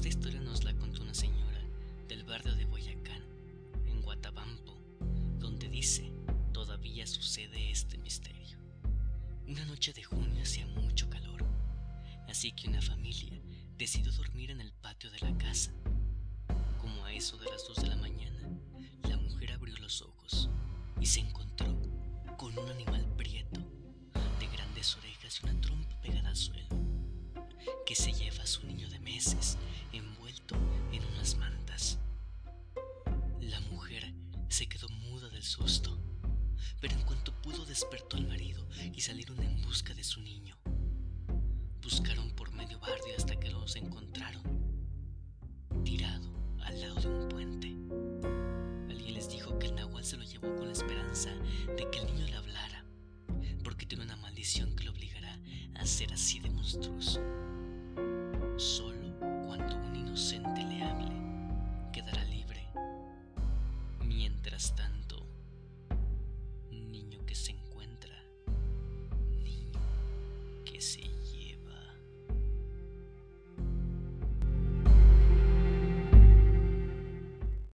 Esta historia nos la contó una señora del barrio de Boyacán, en Guatabampo, donde dice, todavía sucede este misterio. Una noche de junio hacía mucho calor, así que una familia decidió dormir en el patio de la casa. Como a eso de las 2 de la mañana, la mujer abrió los ojos y se encontró con un animal prieto, de grandes orejas y una trompa pegada al suelo, que se lleva a su niño de meses se quedó muda del susto, pero en cuanto pudo despertó al marido y salieron en busca de su niño. Buscaron por medio barrio hasta que los encontraron, tirado al lado de un puente. Alguien les dijo que el nahual se lo llevó con la esperanza de que el niño le hablara, porque tiene una maldición que lo obligará a ser así de monstruoso. Solo cuando un inocente Mientras tanto, niño que se encuentra, niño que se